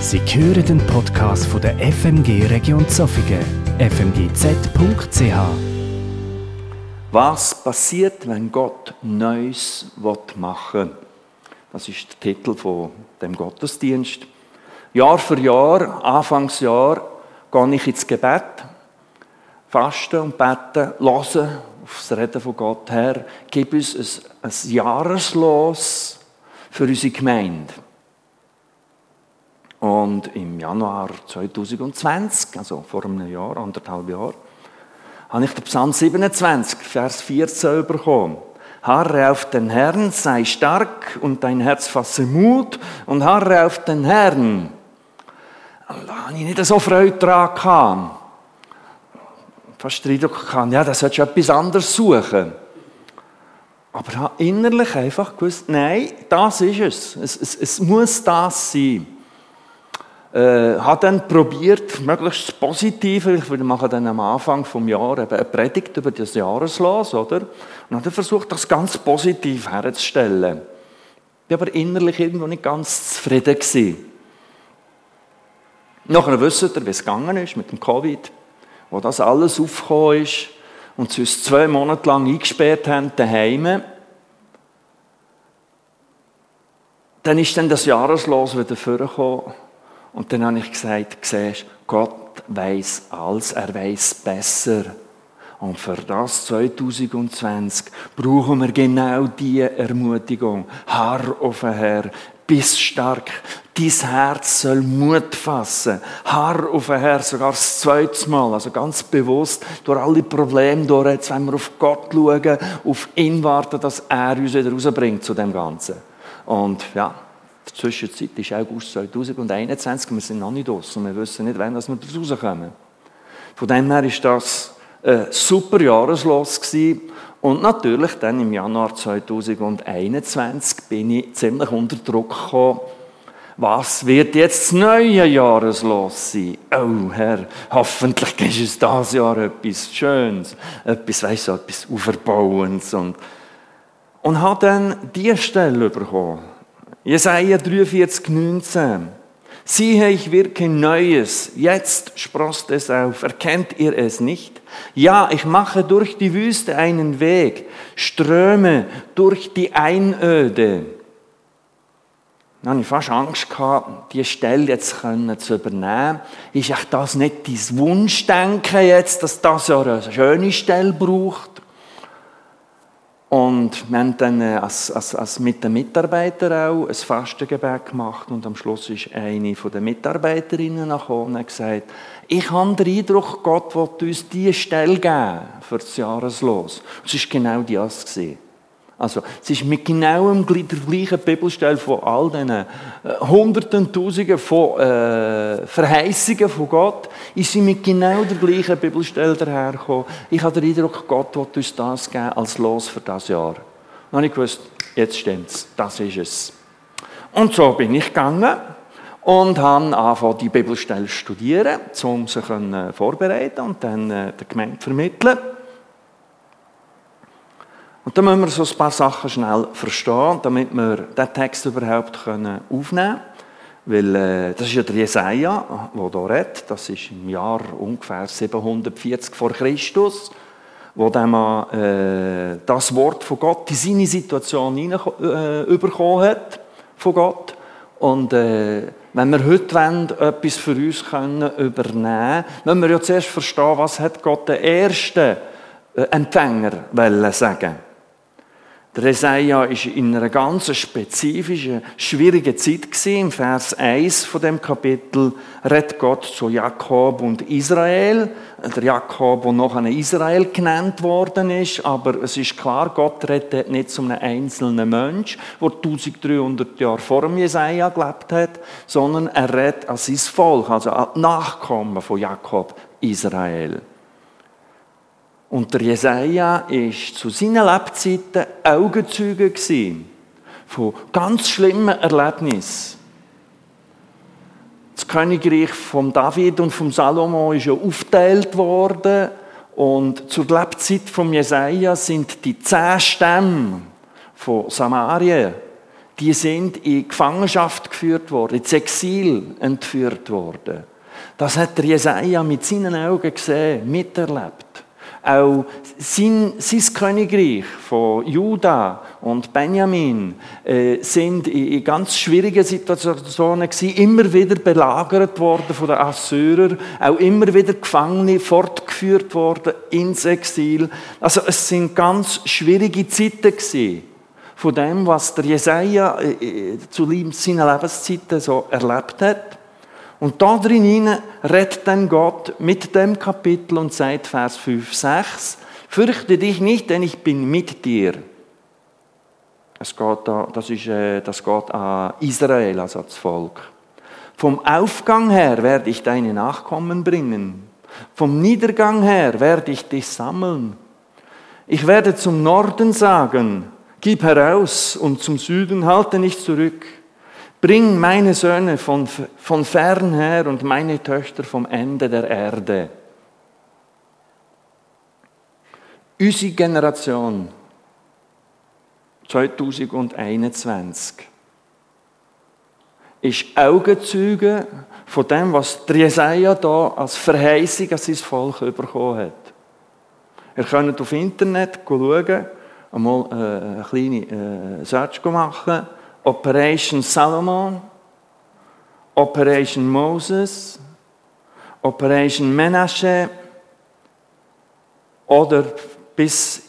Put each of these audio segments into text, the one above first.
Sie hören den Podcast von der FMG Region Zofingen, fmgz.ch. Was passiert, wenn Gott Neues machen will? Das ist der Titel von dem Gottesdienst. Jahr für Jahr, Anfangsjahr, gehe ich ins Gebet, fasten und beten, hören auf das Reden von Gott her, gib uns ein, ein Jahreslos für unsere Gemeinde. Und im Januar 2020, also vor einem Jahr, anderthalb Jahr, habe ich den Psalm 27, Vers 14 bekommen. Harre auf den Herrn, sei stark und dein Herz fasse Mut und harre auf den Herrn. Da habe ich nicht so Freude daran gehabt. Fast den Eindruck gehabt, ja, das solltest du etwas anderes suchen. Aber ich habe innerlich einfach gewusst, nein, das ist es. Es, es, es muss das sein. Äh, habe dann probiert, möglichst das Positive, ich machen dann am Anfang vom Jahr eben eine Predigt über das Jahreslos, oder? Und habe dann versucht, das ganz positiv herzustellen. Ich war aber innerlich irgendwo nicht ganz zufrieden gewesen. Nachher wisst ihr, wie es gegangen ist mit dem Covid, wo das alles aufgekommen ist und sie uns zwei Monate lang eingesperrt haben daheim. Dann ist dann das Jahreslos wieder vorgekommen und dann habe ich gesagt, siehst, Gott weiß alles, er weiß besser. Und für das 2020 brauchen wir genau diese Ermutigung. Harr auf den Herr, bist stark. Dein Herz soll Mut fassen. Harr auf den Herr, sogar das zweite Mal. Also ganz bewusst durch alle Probleme durch. Jetzt wenn wir auf Gott schauen, auf ihn warten, dass er uns wieder rausbringt zu dem Ganzen. Und ja, die Zwischenzeit ist August 2021, wir sind noch nicht aus und wir wissen nicht, wann wir rauskommen. Von dem her war das ein super Jahreslos. Und natürlich dann im Januar 2021 bin ich ziemlich unter Druck gekommen. Was wird jetzt das neue Jahreslos sein? Oh Herr, hoffentlich ist es dieses Jahr etwas Schönes, etwas, weißt du, etwas Auferbauendes. Und, und habe dann diese Stelle bekommen. Jesaja 43, 19. Siehe, ich wirke Neues, jetzt sprost es auf, erkennt ihr es nicht? Ja, ich mache durch die Wüste einen Weg, Ströme durch die Einöde. Dann hatte ich fast Angst, gehabt, diese Stelle jetzt zu übernehmen. Ist echt das nicht dein Wunschdenken jetzt, dass das ja eine schöne Stelle braucht? Und wir haben dann äh, als, als, als mit den Mitarbeitern auch ein Fastengebet gemacht und am Schluss ist eine von den Mitarbeiterinnen gekommen und gesagt, ich habe den Eindruck, Gott will uns diese Stelle geben für das Jahreslos. Es war genau das. Gewesen. Also, es ist mit genau der gleichen Bibelstelle von all diesen äh, Hunderten, Tausenden von äh, Verheißungen von Gott, ist sie mit genau der gleichen Bibelstelle dahergekommen. Ich habe den Eindruck, Gott will uns das geben als Los für das Jahr. Habe ich gewusst, jetzt stimmt's, das ist es. Und so bin ich gegangen und habe angefangen, die Bibelstelle zu studieren, um sie vorbereiten und dann äh, der Gemeinde vermitteln. Und da müssen wir so ein paar Sachen schnell verstehen, damit wir diesen Text überhaupt aufnehmen können. Weil äh, das ist ja der Jesaja, der hier redet. Das ist im Jahr ungefähr 740 vor Christus, wo der Mann äh, das Wort von Gott in seine Situation hineinbekommen äh, hat, von Gott. Und äh, wenn wir heute wollen, etwas für uns können übernehmen können, müssen wir ja zuerst verstehen, was hat Gott den ersten äh, Empfänger sagen der Jesaja war in einer ganz spezifischen, schwierigen Zeit gewesen. Im Vers 1 von dem Kapitel redet Gott zu Jakob und Israel. Der Jakob, der noch an Israel genannt worden ist. Aber es ist klar, Gott redet nicht zu einem einzelnen Mensch, der 1300 Jahre vor dem Jesaja gelebt hat, sondern er redet an sein Volk, also an die Nachkommen von Jakob, Israel. Und der Jesaja war zu seinen Lebzeiten Augenzeuge von ganz schlimmen Erlebnissen. Das Königreich von David und von Salomo ist ja aufgeteilt worden und zur Lebzeit von Jesaja sind die zehn Stämme von Samaria, die sind in Gefangenschaft geführt worden, ins Exil entführt worden. Das hat der Jesaja mit seinen Augen gesehen, miterlebt. Auch sein, sein Königreich von Juda und Benjamin äh, sind in, in, ganz schwierigen Situationen gewesen, immer wieder belagert worden von den Assyrern, auch immer wieder Gefangene fortgeführt worden ins Exil. Also es sind ganz schwierige Zeiten gewesen von dem, was der Jesaja äh, äh zu seinen Lebenszeiten so erlebt hat. Und da drin redet dann Gott mit dem Kapitel und sagt Vers 5, 6, fürchte dich nicht, denn ich bin mit dir. Es geht da, das, ist, äh, das geht an Israel, also das Volk. Vom Aufgang her werde ich deine Nachkommen bringen. Vom Niedergang her werde ich dich sammeln. Ich werde zum Norden sagen, gib heraus und zum Süden halte nicht zurück. Bring meine Söhne von, von fern her und meine Töchter vom Ende der Erde. Unsere Generation 2021 ist Augenzeuge von dem, was Jesaja da als Verheißung an sein Volk bekommen hat. Ihr könnt auf Internet schauen, einmal äh, eine kleine äh, Search machen Operation Salomon, Operation Moses, Operation Menashe oder bis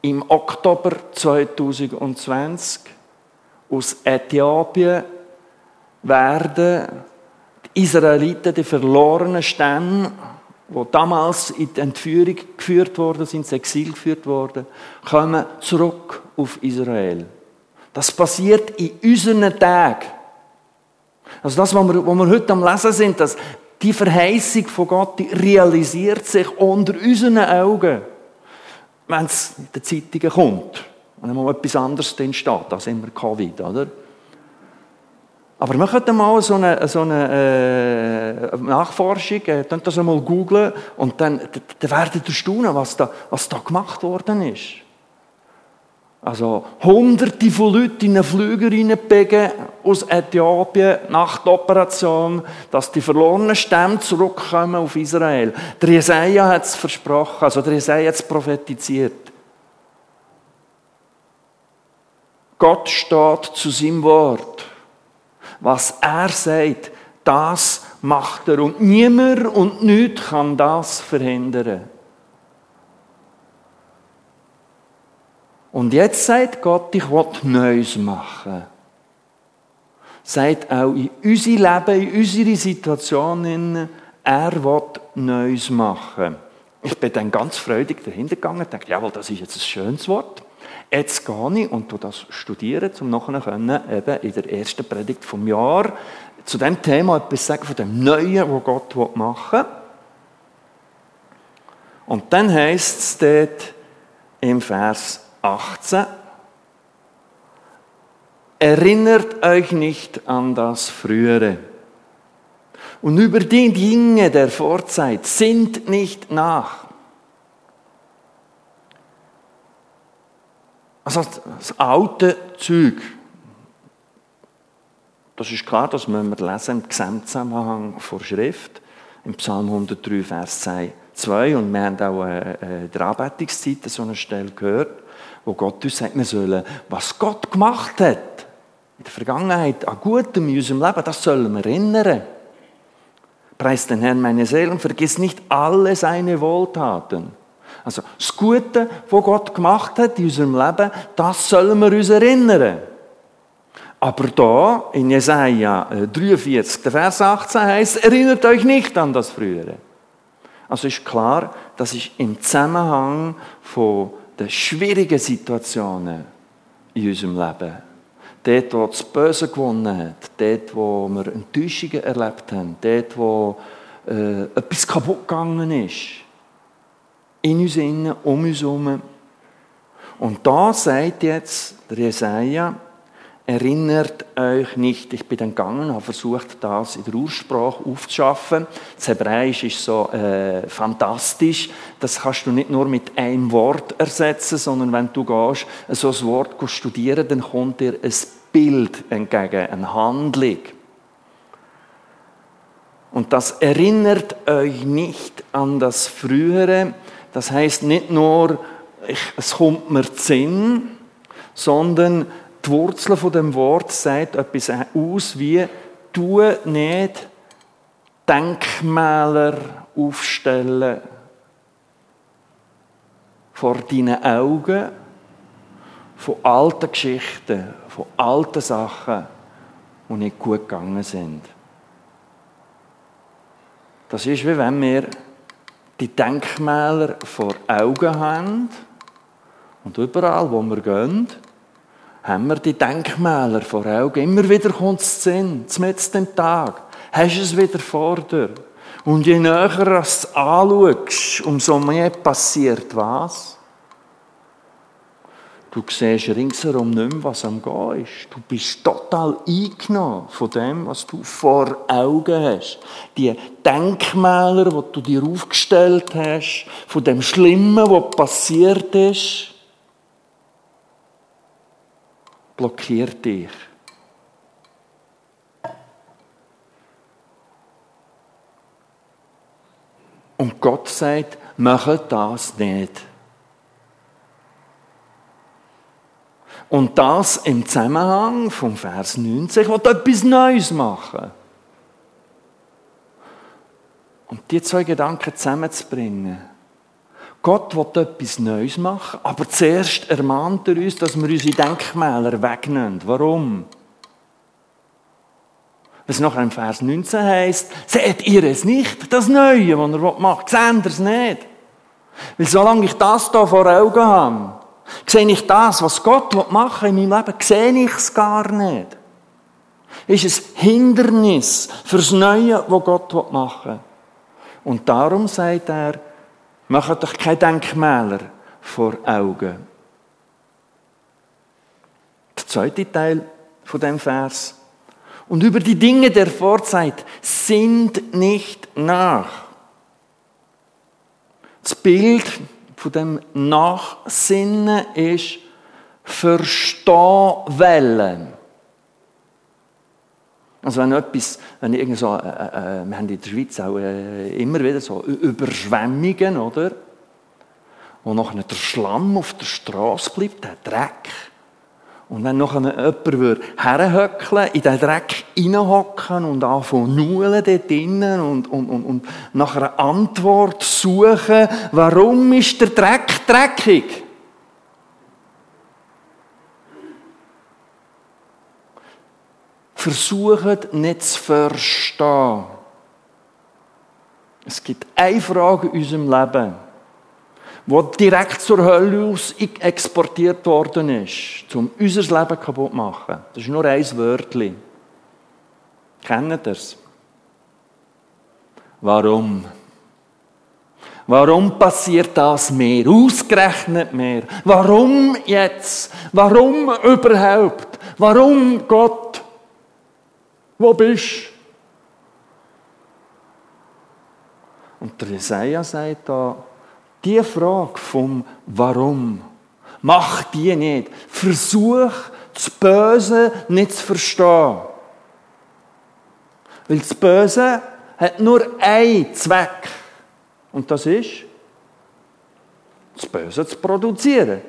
im Oktober 2020 aus Äthiopien werden die Israeliten, die verlorenen Stämme, die damals in die Entführung geführt worden sind, ins Exil geführt worden, kommen zurück auf Israel. Das passiert in unseren Tagen. Also das, was wir, was wir heute am Lesen sind, dass die Verheißung von Gott die realisiert sich unter unseren Augen, wenn es in den Zeitungen kommt. Wenn mal etwas anderes drin steht, als immer Covid, oder? Aber wir könnten mal so eine, so eine äh, Nachforschung, äh, das einmal googlen und dann, dann werdet ihr staunen, was da, was da gemacht worden ist. Also hunderte von Leuten in einen Flüger reinbegen aus Äthiopien nach der Operation, dass die verlorenen Stämme zurückkommen auf Israel. Der Jesaja hat es versprochen, also der Jesaja hat es prophetiziert. Gott steht zu seinem Wort. Was er sagt, das macht er. Und niemand und nichts kann das verhindern. Und jetzt sagt Gott, ich will Neues machen. Sagt auch in unser Leben, in unsere Situation, er will Neues machen. Ich bin dann ganz freudig dahinter gegangen und dachte, jawohl, das ist jetzt ein schönes Wort. Jetzt gehe ich und das studieren, um nachher können, eben in der ersten Predigt vom Jahr zu dem Thema etwas sagen von dem Neuen, was Gott machen will. Und dann heißt es dort im Vers 18. Erinnert euch nicht an das Frühere. Und über die Dinge der Vorzeit sind nicht nach. Also das alte Zeug, das ist klar, das müssen wir lesen im Gesamtzusammenhang vor Schrift, im Psalm 103, Vers 2. Und wir haben auch äh, in der Anbetungszeit so eine Stelle gehört wo Gott uns sagt, wir sollen, was Gott gemacht hat, in der Vergangenheit, an Gutem in unserem Leben, das sollen wir erinnern. Preis den Herrn meine Seele und vergiss nicht alle seine Wohltaten. Also das Gute, was Gott gemacht hat in unserem Leben, das sollen wir uns erinnern. Aber da in Jesaja 43, der Vers 18 heißt, erinnert euch nicht an das Frühere. Also ist klar, das ist im Zusammenhang von den schwierigen Situationen in unserem Leben. Dort, wo das Böse gewonnen hat, dort, wo wir Enttäuschungen erlebt haben, dort, wo äh, etwas kaputt gegangen ist. In uns innen, um uns herum. Und da sagt jetzt der Jesaja, erinnert euch nicht, ich bin dann gegangen, habe versucht, das in der Ursprache aufzuschaffen. Das Hebräisch ist so äh, fantastisch, das kannst du nicht nur mit einem Wort ersetzen, sondern wenn du gehst, so ein Wort studieren, dann kommt dir ein Bild entgegen, eine Handlung. Und das erinnert euch nicht an das Frühere. Das heißt nicht nur, ich, es kommt mir Sinn, sondern die Wurzel von dem Wort sagt etwas aus wie, tu nicht Denkmäler aufstellen vor deinen Augen von alten Geschichten, von alten Sachen, die nicht gut gegangen sind. Das ist, wie wenn wir die Denkmäler vor Augen haben und überall, wo wir gehen, haben wir die Denkmäler vor Augen. Immer wieder kommt es Sinn, mitten dem Tag. Hast du es wieder vor dir. Und je näher du es anschaust, umso mehr passiert was? Du siehst ringsherum nicht mehr, was am Gehen ist. Du bist total eingenommen von dem, was du vor Augen hast. Die Denkmäler, die du dir aufgestellt hast, von dem Schlimmen, was passiert ist, blockiert dich. Und Gott sagt, mache das nicht. Und das im Zusammenhang vom Vers 90, ich will etwas Neues machen. Und die zwei Gedanken zusammenzubringen. Gott will etwas Neues machen, aber zuerst ermahnt er uns, dass wir unsere Denkmäler wegnehmen. Warum? Was nachher im Vers 19 heißt, seht ihr es nicht, das Neue, was er macht, seht ihr es nicht. Weil solange ich das hier vor Augen habe, Sehe ich das, was Gott machen in meinem Leben, sehe ich es gar nicht. Ist es Hindernis fürs Neue, was Gott machen will. Und darum sagt er, macht euch keine Denkmäler vor Augen. Der zweite Teil von dem Vers. Und über die Dinge der Vorzeit sind nicht nach. Das Bild von dem Nachsinnen ist verstehen wollen. Also wenn etwas, wenn irgend so, äh, äh, wir haben in der Schweiz auch äh, immer wieder so Überschwemmungen, oder? Wo nachher der Schlamm auf der Straße bleibt, der Dreck. Und wenn noch jemand würde herhöckeln, in den Dreck reinhocken und anfangen nuhlen dort drinnen und, und, und, und nach einer Antwort suchen, warum ist der Dreck dreckig? Versucht nicht zu verstehen. Es gibt eine Frage in unserem Leben wo direkt zur Hölle aus exportiert worden ist, um unser Leben kaputt zu machen. Das ist nur ein Wörtchen. Kennt ihr es? Warum? Warum passiert das mehr? Ausgerechnet mehr. Warum jetzt? Warum überhaupt? Warum Gott? Wo bist du? Und der Jesaja sagt da, die Frage vom Warum, mach die nicht. Versuch, das Böse nicht zu verstehen. Weil das Böse hat nur einen Zweck. Und das ist, das Böse zu produzieren.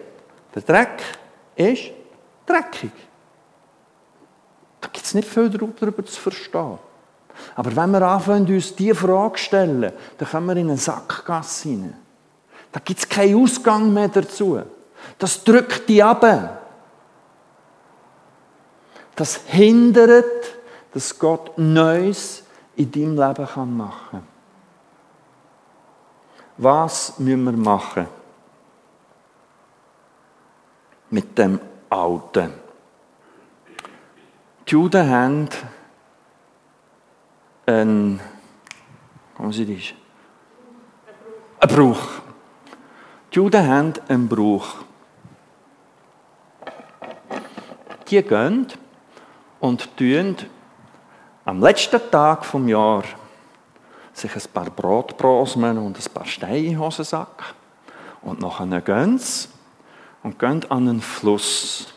Der Dreck ist dreckig. Da gibt es nicht viel darüber zu verstehen. Aber wenn wir anfangen, uns diese Frage zu stellen, dann kommen wir in eine Sackgasse hinein. Da gibt es keinen Ausgang mehr dazu. Das drückt dich ab. Das hindert, dass Gott Neues in deinem Leben machen kann. Was müssen wir machen? Mit dem Alten. Die Juden haben einen, wie sie das? Ein Bruch. Die Juden haben einen Brauch. Die gehen und tun am letzten Tag vom Jahr sich ein paar Brotbrosmen und ein paar Steine in den Hosensack. Und nachher gehen sie und gehen an einen Fluss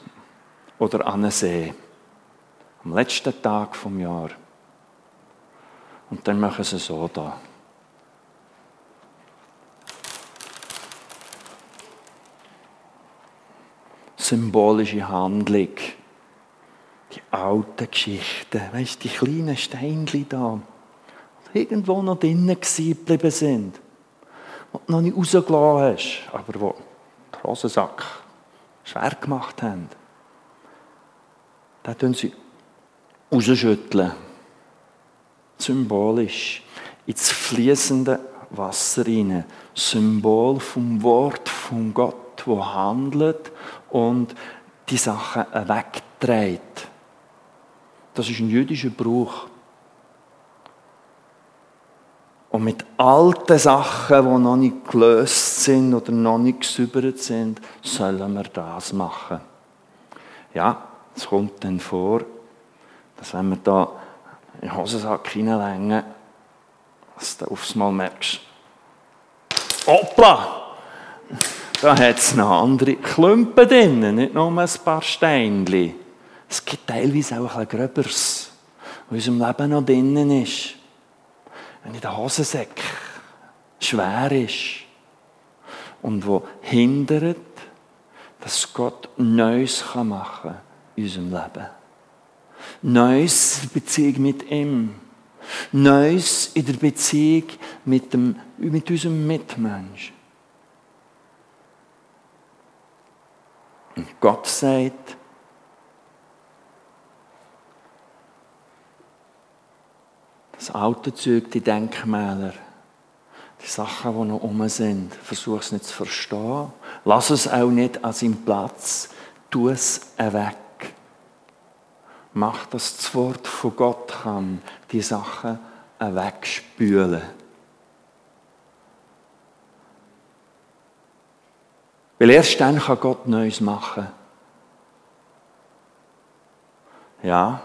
oder an einen See. Am letzten Tag vom Jahr. Und dann machen sie so da. Symbolische Handlung. Die alten Geschichten. Weißt du, die kleinen Steinchen da. Die irgendwo noch drinnen geblieben sind. Die du noch nicht rausgelassen hast. Aber die den Hosensack schwer gemacht haben. Da tun sie rausschütteln symbolisch ins fließende Wasser hinein. Symbol vom Wort von Gott, wo handelt und die Sachen wegträgt. Das ist ein jüdischer Brauch. Und mit alten Sachen, die noch nicht gelöst sind oder noch nicht gesäubert sind, sollen wir das machen. Ja, es kommt dann vor, dass wenn wir da in den Hosensack hineinlängen, dass du aufs Mal merkst, hoppla, da hat es noch andere Klumpen drin, nicht nur ein paar Steinchen. Es gibt teilweise auch ein Gröbers, was in unserem Leben noch drinnen ist. Wenn in der Hosensack schwer ist und wo hindert, dass Gott Neues machen kann in unserem Leben. Neues in der Beziehung mit ihm. Neues in der Beziehung mit, dem, mit unserem Mitmensch. Und Gott sagt, das alte Zeug, die Denkmäler, die Sachen, die noch um sind, versuch es nicht zu verstehen. Lass es auch nicht an seinem Platz. Tu es weg macht, dass das Wort von Gott kann die Sachen wegspülen. Weil erst dann kann Gott Neues machen. Ja.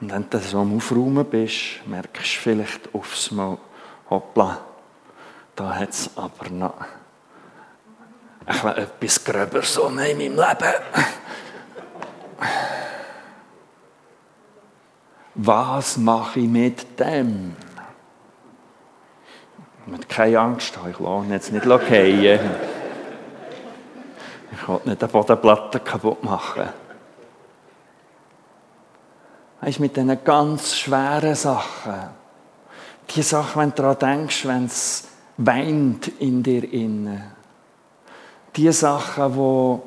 Und wenn du so am Aufräumen bist, merkst du vielleicht aufs Mal, hoppla, da hat es aber noch etwas gröber so in meinem Leben. Was mache ich mit dem? Mit keine Angst ich lasse ihn jetzt nicht fallen. Ich will nicht die Bodenplatte kaputt machen. Weißt mit diesen ganz schweren Sachen, die Sachen, wenn du daran denkst, wenn es weint in dir innen, die Sachen, wo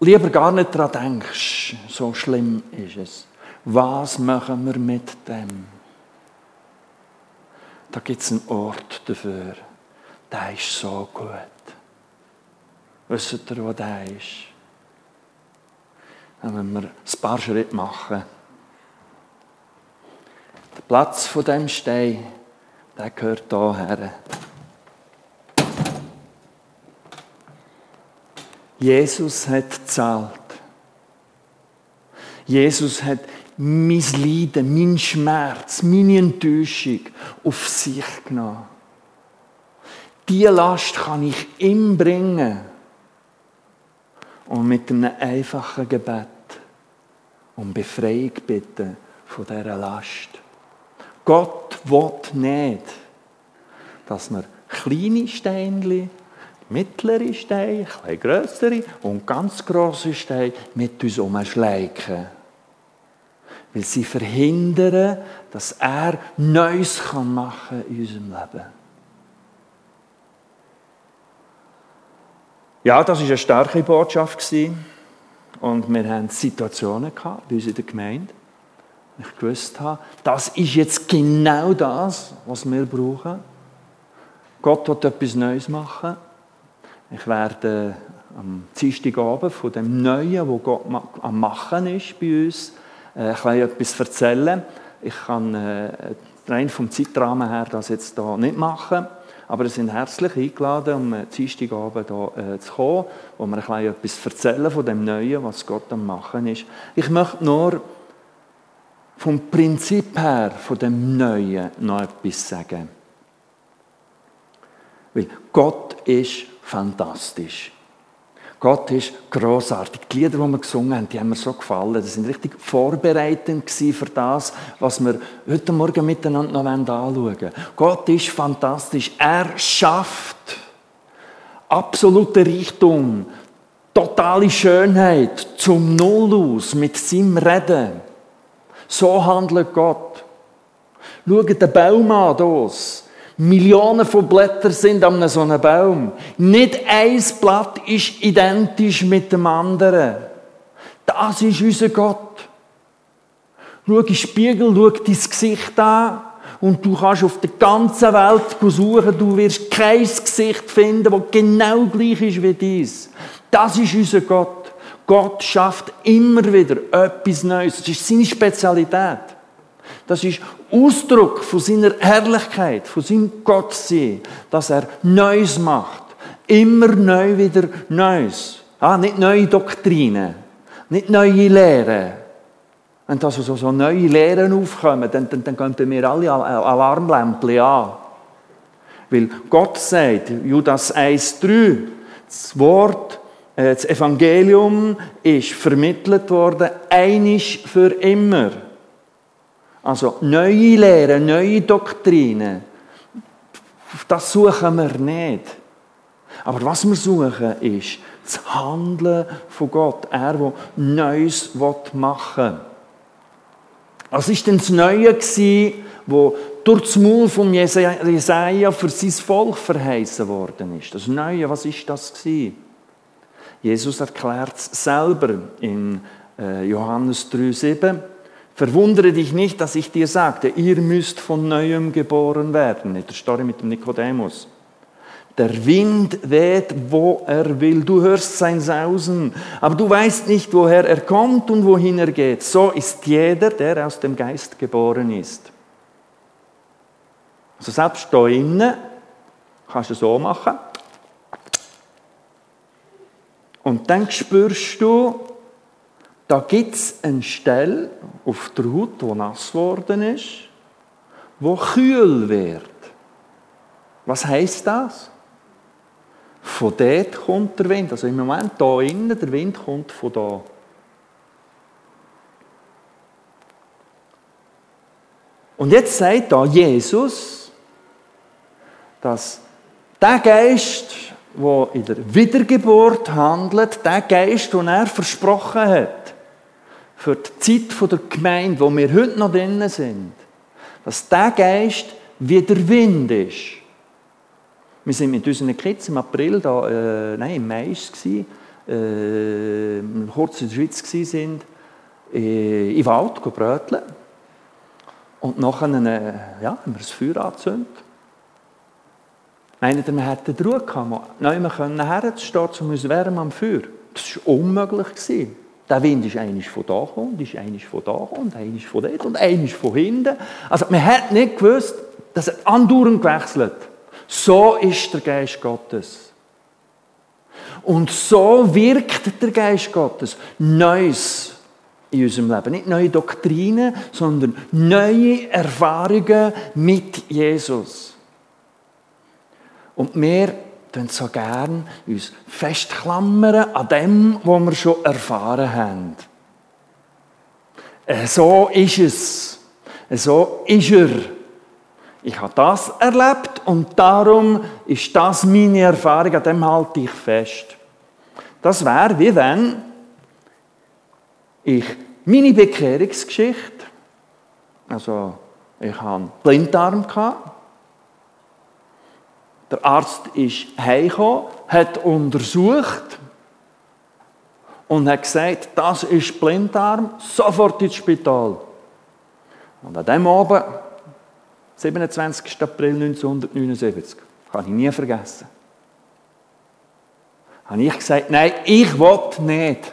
lieber gar nicht daran denkst, so schlimm ist es. Was machen wir mit dem? Da gibt es einen Ort dafür. Der ist so gut. Wisst ihr, wo der ist? Dann müssen wir ein paar Schritte machen. Der Platz von dem Stein, der gehört hierher. Jesus hat gezahlt. Jesus hat mein Leiden, mein Schmerz, meine Enttäuschung auf sich genommen. Diese Last kann ich ihm bringen und mit einem einfachen Gebet um Befreiung bitten von dieser Last. Gott will nicht, dass wir kleine Steinchen, mittlere Steine, ein grössere und ganz grosse Steine mit uns umschleichen weil sie verhindern, dass er Neues machen kann in unserem Leben. Ja, das war eine starke Botschaft. Und wir hatten Situationen bei uns in der Gemeinde. Ich gewusst habe, das ist jetzt genau das, was wir brauchen. Gott wird etwas Neues machen. Ich werde am Dienstagabend von dem Neuen, wo Gott am Machen ist bei uns, äh, ich etwas erzählen. Ich kann äh, rein vom Zeitrahmen her das jetzt hier nicht machen. Aber Sie sind herzlich eingeladen, um am Dienstagabend hier äh, zu kommen, wo wir ein etwas erzählen von dem Neuen, was Gott am Machen ist. Ich möchte nur vom Prinzip her, von dem Neuen, noch etwas sagen. Weil Gott ist fantastisch. Gott ist großartig. Die Lieder, die wir gesungen haben, die haben mir so gefallen. Das sind richtig vorbereitend für das, was wir heute Morgen miteinander noch anschauen wollen. Gott ist fantastisch. Er schafft absolute Richtung, totale Schönheit zum Null aus mit seinem Reden. So handelt Gott. Schaut den Baum an, das. Millionen von Blättern sind an so einem Baum. Nicht ein Blatt ist identisch mit dem anderen. Das ist unser Gott. Schau in den Spiegel, schau dein Gesicht an und du kannst auf der ganzen Welt suchen, du wirst kein Gesicht finden, das genau gleich ist wie dies. Das ist unser Gott. Gott schafft immer wieder etwas Neues. Das ist seine Spezialität. Das ist Ausdruck von seiner Herrlichkeit, von seinem Gottsein, dass er Neues macht. Immer neu wieder Neues. Ah, nicht neue Doktrinen, nicht neue Lehren. Wenn da so, so neue Lehren aufkommen, dann, dann, dann gehen bei mir alle Alarmlämpchen an. Weil Gott sagt, Judas 1,3, das Wort, äh, das Evangelium ist vermittelt worden, einisch für immer. Also neue Lehren, neue Doktrinen, das suchen wir nicht. Aber was wir suchen, ist das Handeln von Gott. Er, der Neues machen will. Was war denn das Neue, das durch das Maul von Jesaja für sein Volk verheißen worden ist? Das Neue, was ist das? Jesus erklärt es selber in äh, Johannes 3,7. Verwundere dich nicht, dass ich dir sagte, ihr müsst von neuem geboren werden. In der Story mit dem Nikodemus. Der Wind weht, wo er will. Du hörst sein Sausen, aber du weißt nicht, woher er kommt und wohin er geht. So ist jeder, der aus dem Geist geboren ist. Also selbst da innen kannst du so machen. Und dann spürst du, da gibt es eine Stelle auf der Haut, die nass geworden ist, wo kühl wird. Was heißt das? Von dort kommt der Wind. Also im Moment da innen, der Wind kommt von da. Und jetzt sagt da Jesus, dass der Geist, der in der Wiedergeburt handelt, der Geist, den er versprochen hat, für die Zeit der Gemeinde, wo wir heute noch drinnen sind, dass der Geist wie der Wind ist. Wir sind mit unseren Kids im April, da, äh, nein, im Mai war es, äh, kurz in der Schweiz sind, äh, im Wald bröteln. Und nachher äh, ja, haben wir das Feuer angezündet. Meinen wir hätten die Ruhe gehabt, mehr herzustehen, um uns wärmen am Feuer. Das war unmöglich. Gewesen. Der Wind ist eigentlich von da gekommen, ist eigentlich von da einer ist von dort und einer ist von hinten. Also man hat nicht gewusst, dass er andauernd gewechselt so ist der Geist Gottes. Und so wirkt der Geist Gottes Neues in unserem Leben. Nicht neue Doktrinen, sondern neue Erfahrungen mit Jesus. Und wir tun so gern uns festklammern an dem, was wir schon erfahren haben. Äh, so ist es. Äh, so ist er. Ich habe das erlebt und darum ist das meine Erfahrung, an dem halte ich fest. Das wäre wie wenn ich meine Bekehrungsgeschichte, also ich hatte einen Blinddarm, der Arzt ist heimgekommen, hat untersucht und hat gesagt, das ist Blinddarm, sofort ins Spital. Und an dem Abend 27. April 1979. Kann ich nie vergessen. Habe ich gesagt, nein, ich will nicht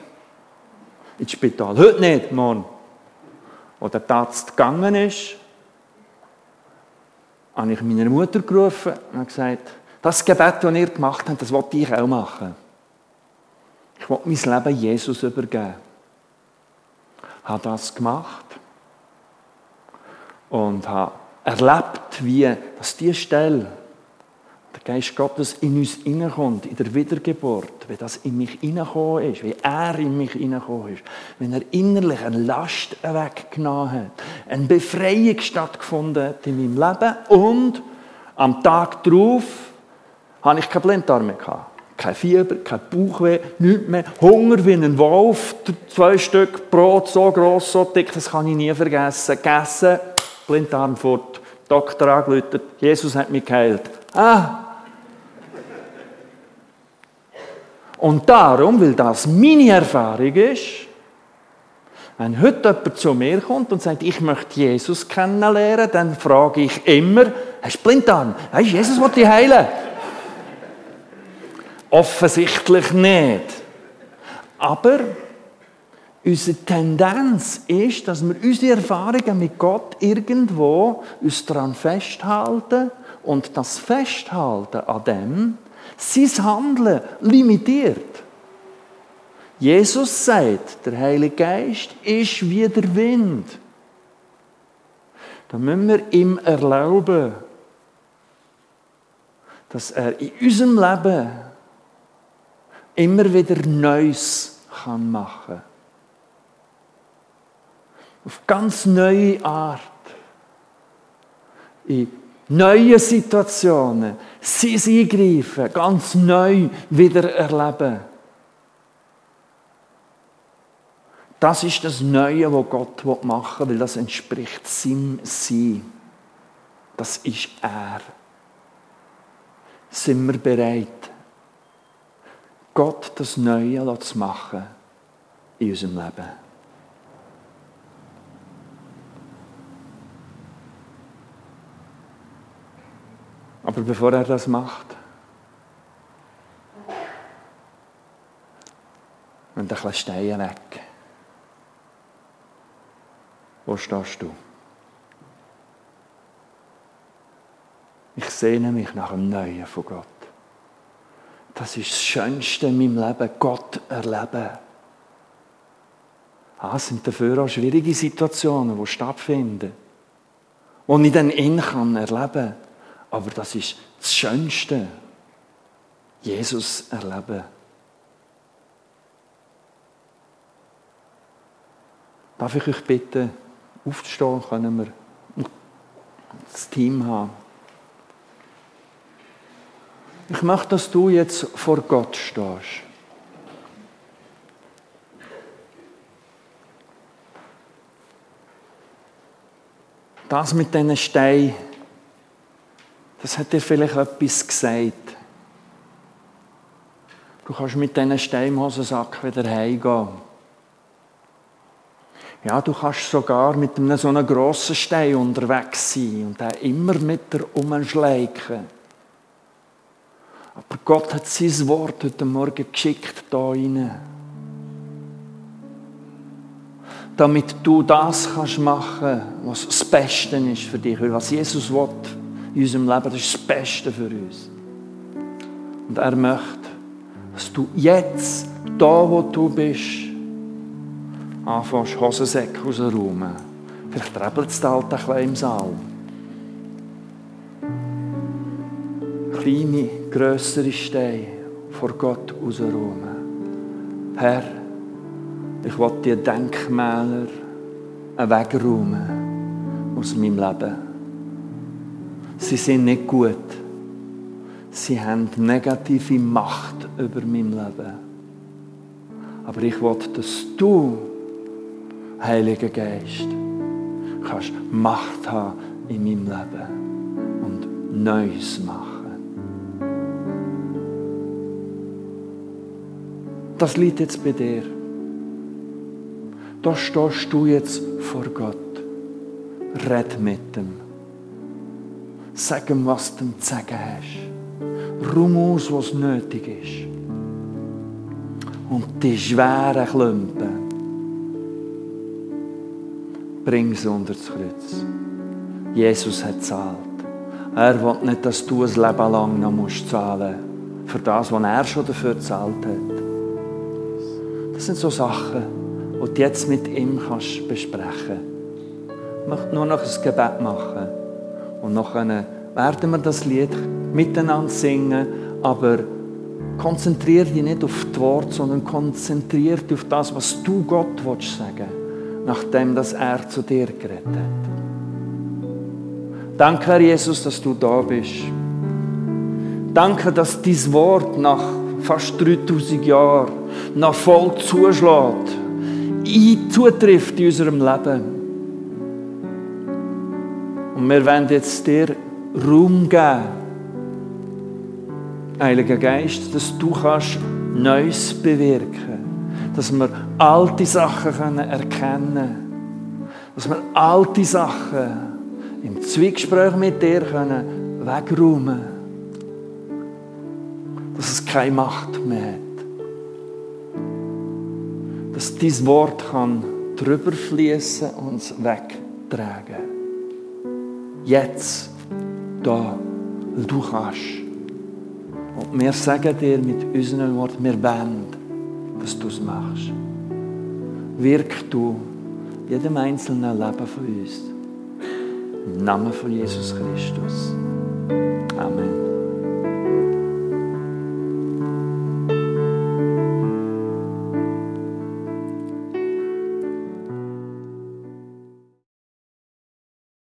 ins Spital. Heute nicht, morgen. Als der Arzt gegangen ist, habe ich meiner Mutter gerufen und gesagt, das Gebet, das ihr gemacht habt, das wollte ich auch machen. Ich wollte mein Leben Jesus übergeben. Ich habe das gemacht und habe erlebt, wie dass die Stelle, der Geist Gottes in uns hineinkommt, in der Wiedergeburt, wenn das in mich hineingekommen ist, wie er in mich hineingekommen ist, wenn er innerlich eine Last weggenommen hat, eine Befreiung stattgefunden hat in meinem Leben und am Tag darauf habe ich keine Blinddarm mehr. Kein Fieber, kein Bauchweh, nichts mehr. Hunger wie ein Wolf, zwei Stück Brot so gross, so dick, das kann ich nie vergessen. Gegessen, Blinddarm fort, Doktor angerufen, Jesus hat mich geheilt. Ah! Und darum, weil das meine Erfahrung ist, wenn heute jemand zu mir kommt und sagt, ich möchte Jesus kennenlernen, dann frage ich immer, hast du Blinddarm? Weißt, Jesus will dich heilen. Offensichtlich nicht. Aber unsere Tendenz ist, dass wir unsere Erfahrungen mit Gott irgendwo uns daran festhalten und das Festhalten an dem sein Handeln limitiert. Jesus sagt, der Heilige Geist ist wie der Wind. Da müssen wir ihm erlauben, dass er in unserem Leben immer wieder Neues kann machen Auf ganz neue Art. In neuen Situationen. Sie eingreifen, ganz neu wieder erleben. Das ist das Neue, was Gott machen will, weil das entspricht seinem Sein. Das ist er. Sind wir bereit? Gott das Neue zu machen in unserem Leben. Aber bevor er das macht, und ein bisschen Steine weg. Wo stehst du? Ich sehne mich nach dem Neuen von Gott. Das ist das Schönste in meinem Leben, Gott erleben. Ah, es sind dafür auch schwierige Situationen, die stattfinden, die ich dann kann erleben. Aber das ist das Schönste. Jesus erleben. Darf ich euch bitten, aufzustehen, können wir das Team haben. Ich möchte, dass du jetzt vor Gott stehst. Das mit diesen Steinen, das hat dir vielleicht etwas gesagt. Du kannst mit diesen Steinen im Hosensack wieder heimgehen. Ja, du kannst sogar mit einem so einem grossen Stein unterwegs sein und den immer mit dir umschleichen. Aber Gott hat sein Wort heute Morgen geschickt da rein. Damit du das kannst machen, was das Beste ist für dich. Weil was Jesus will in unserem Leben, das ist das Beste für uns. Und er möchte, dass du jetzt, da wo du bist, anfängst, Hosensäcke rauszuräumen. Vielleicht treppelt es halt ein bisschen im Saal. Kleine, grössere Steine vor Gott rausräumen. Herr, ich will dir Denkmäler wegräumen aus meinem Leben. Sie sind nicht gut. Sie haben negative Macht über mein Leben. Aber ich will, dass du Heiliger Geist, kannst Macht haben in meinem Leben und Neues machen. Das liegt jetzt bei dir. Da stehst du jetzt vor Gott. Red mit ihm. Sag ihm, was du zu sagen hast. Rum aus, was nötig ist. Und die schweren Klumpen bring sie unter das Kreuz. Jesus hat zahlt. Er will nicht, dass du ein Leben lang noch musst zahlen musst für das, was er schon dafür gezahlt hat. Das sind so Sachen, die du jetzt mit ihm kannst besprechen kannst. Ich möchte nur noch ein Gebet machen und noch werden wir das Lied miteinander singen, aber konzentriere dich nicht auf das Wort, sondern konzentriere dich auf das, was du Gott willst sagen, nachdem dass er zu dir geredet hat. Danke, Herr Jesus, dass du da bist. Danke, dass dein Wort nach fast 3000 Jahren noch voll zuschlägt, zutrifft in unserem Leben. Und wir wollen jetzt dir Raum geben, Heiliger Geist, dass du kannst Neues bewirken. Dass wir alte Sachen können erkennen. Dass wir alte Sachen im Zwiegespräch mit dir können wegräumen. Dass es keine Macht mehr hat. Dass dein Wort kann drüber fließen und uns wegtragen. Jetzt, da, du kannst. Und wir sagen dir mit unseren Worten, wir wollen, dass du es machst. Wirk du jedem einzelnen Leben von uns. Im Namen von Jesus Christus. Amen.